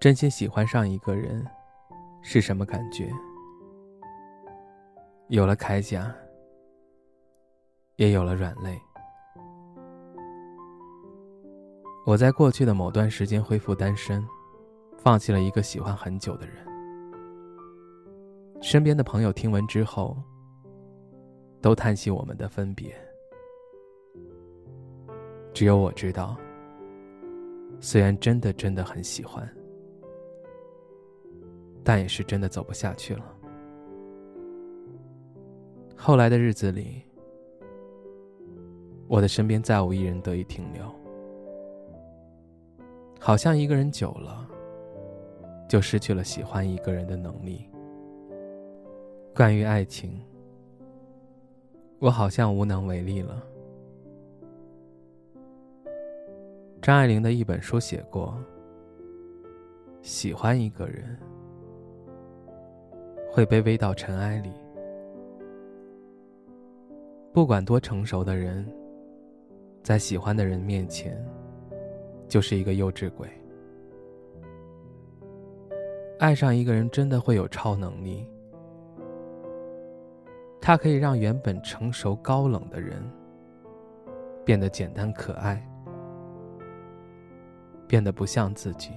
真心喜欢上一个人，是什么感觉？有了铠甲，也有了软肋。我在过去的某段时间恢复单身，放弃了一个喜欢很久的人。身边的朋友听闻之后，都叹息我们的分别。只有我知道，虽然真的真的很喜欢。但也是真的走不下去了。后来的日子里，我的身边再无一人得以停留。好像一个人久了，就失去了喜欢一个人的能力。关于爱情，我好像无能为力了。张爱玲的一本书写过，喜欢一个人。会卑微到尘埃里。不管多成熟的人，在喜欢的人面前，就是一个幼稚鬼。爱上一个人真的会有超能力，他可以让原本成熟高冷的人，变得简单可爱，变得不像自己。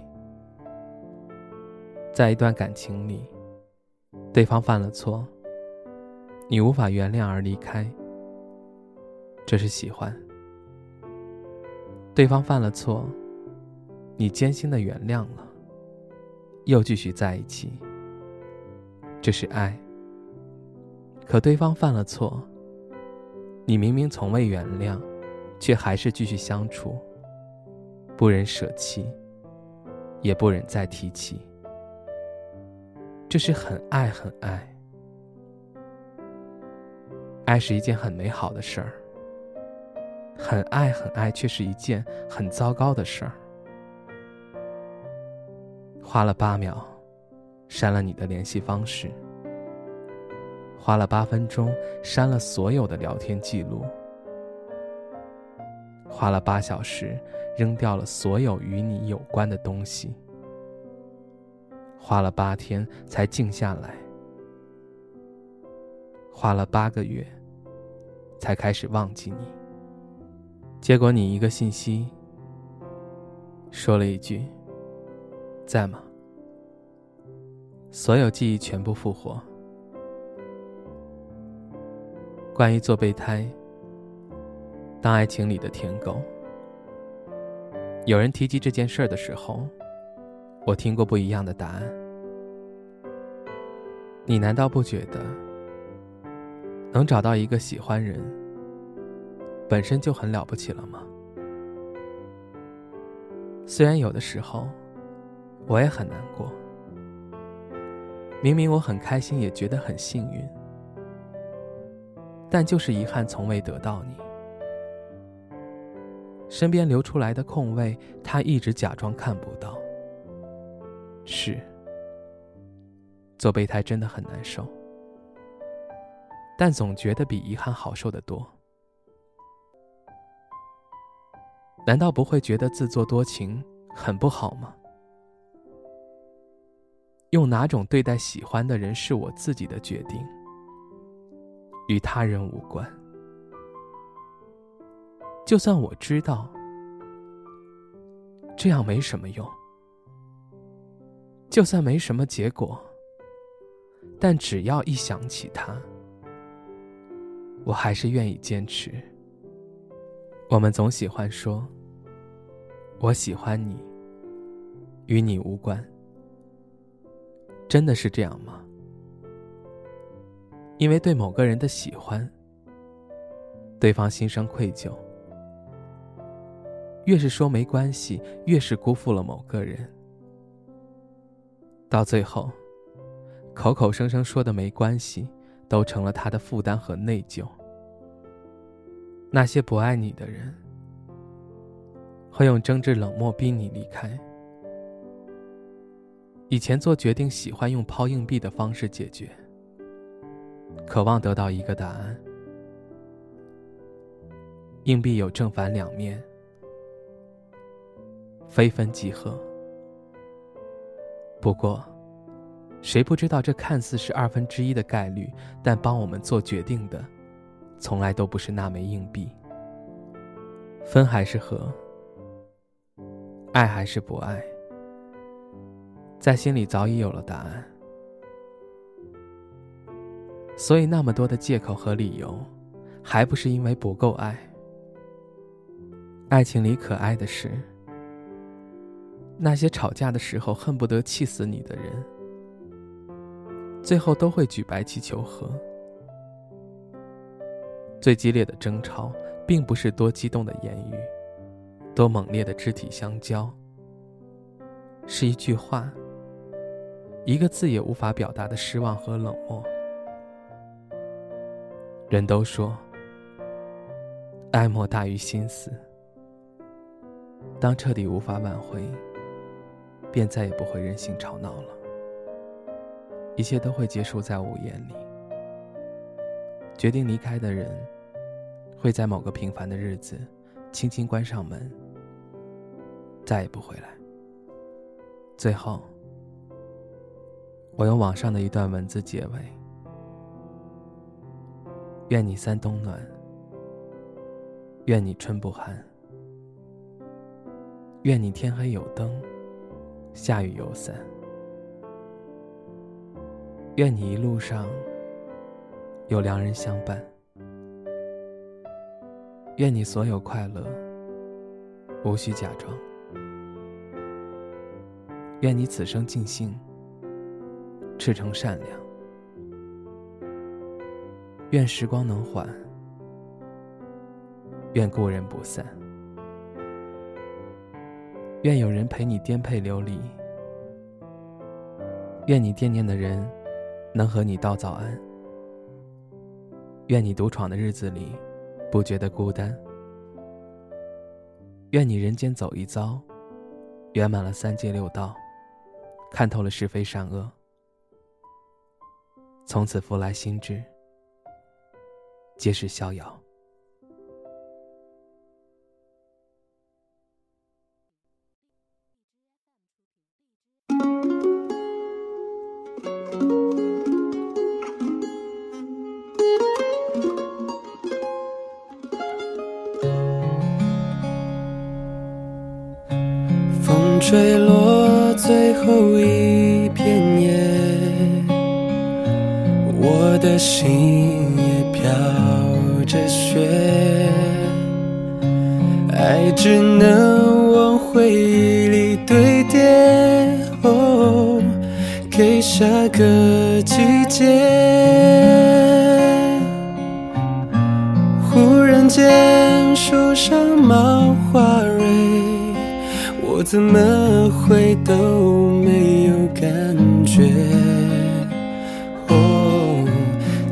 在一段感情里。对方犯了错，你无法原谅而离开，这是喜欢；对方犯了错，你艰辛的原谅了，又继续在一起，这是爱。可对方犯了错，你明明从未原谅，却还是继续相处，不忍舍弃，也不忍再提起。这是很爱很爱，爱是一件很美好的事儿。很爱很爱，却是一件很糟糕的事儿。花了八秒，删了你的联系方式；花了八分钟，删了所有的聊天记录；花了八小时，扔掉了所有与你有关的东西。花了八天才静下来，花了八个月才开始忘记你。结果你一个信息，说了一句“在吗”，所有记忆全部复活。关于做备胎，当爱情里的舔狗，有人提及这件事儿的时候。我听过不一样的答案。你难道不觉得，能找到一个喜欢人，本身就很了不起了吗？虽然有的时候，我也很难过。明明我很开心，也觉得很幸运，但就是遗憾从未得到你。身边留出来的空位，他一直假装看不到。是，做备胎真的很难受，但总觉得比遗憾好受的多。难道不会觉得自作多情很不好吗？用哪种对待喜欢的人是我自己的决定，与他人无关。就算我知道这样没什么用。就算没什么结果，但只要一想起他，我还是愿意坚持。我们总喜欢说“我喜欢你”，与你无关。真的是这样吗？因为对某个人的喜欢，对方心生愧疚，越是说没关系，越是辜负了某个人。到最后，口口声声说的没关系，都成了他的负担和内疚。那些不爱你的人，会用争执冷漠逼你离开。以前做决定喜欢用抛硬币的方式解决，渴望得到一个答案。硬币有正反两面，非分即合。不过，谁不知道这看似是二分之一的概率，但帮我们做决定的，从来都不是那枚硬币。分还是合？爱还是不爱？在心里早已有了答案，所以那么多的借口和理由，还不是因为不够爱？爱情里可爱的是，那些吵架的时候恨不得气死你的人，最后都会举白旗求和。最激烈的争吵，并不是多激动的言语，多猛烈的肢体相交，是一句话。一个字也无法表达的失望和冷漠。人都说，爱莫大于心死。当彻底无法挽回，便再也不会任性吵闹了。一切都会结束在午夜里。决定离开的人，会在某个平凡的日子，轻轻关上门，再也不回来。最后。我用网上的一段文字结尾：愿你三冬暖，愿你春不寒，愿你天黑有灯，下雨有伞，愿你一路上有良人相伴，愿你所有快乐无需假装，愿你此生尽兴。赤诚善良，愿时光能缓，愿故人不散，愿有人陪你颠沛流离，愿你惦念的人能和你道早安，愿你独闯的日子里不觉得孤单，愿你人间走一遭，圆满了三界六道，看透了是非善恶。从此福来心志，皆是逍遥。坠落最后一片叶。我的心也飘着雪，爱只能往回忆里堆叠，哦，给下个季节。忽然间树上冒花蕊，怎么会都没有感觉？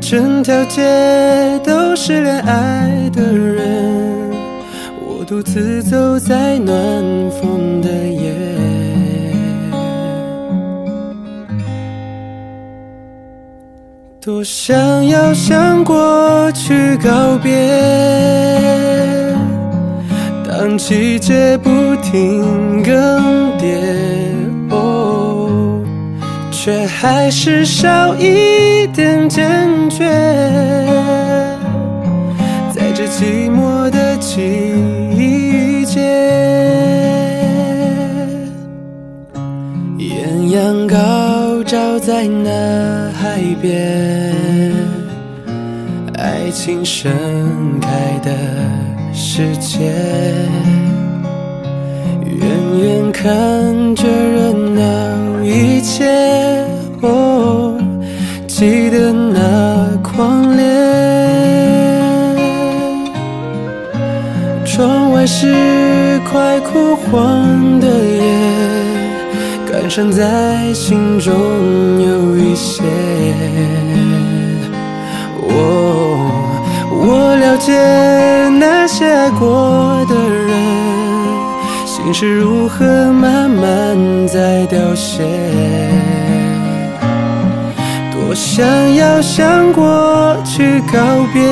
整条街都是恋爱的人，我独自走在暖风的夜，多想要向过去告别。当季节不停更迭。哦却还是少一点坚决，在这寂寞的季节，艳阳高照在那海边，爱情盛开的世界，远远看着热闹一切。哦记得那狂烈，窗外是快枯黄的叶，感伤在心中有一些。我我了解那些爱过的人，心是如何慢慢在凋谢。多想要向过去告别，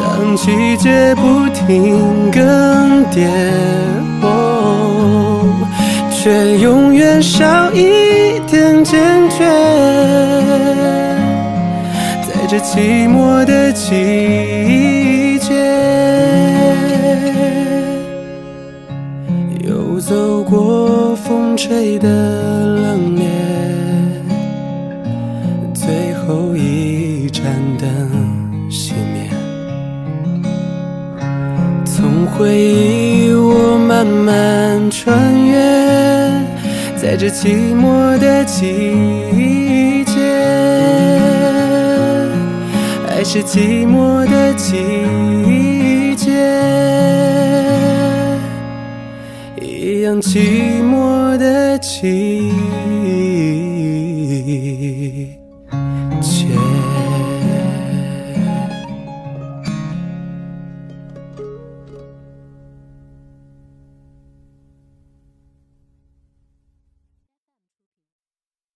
当季节不停更迭，哦，却永远少一在这寂寞的季节，又走过风吹的冷冽。最后一盏灯熄灭，从回忆我慢慢穿越，在这寂寞的季还，是寂寞的季节，一样寂寞的季节。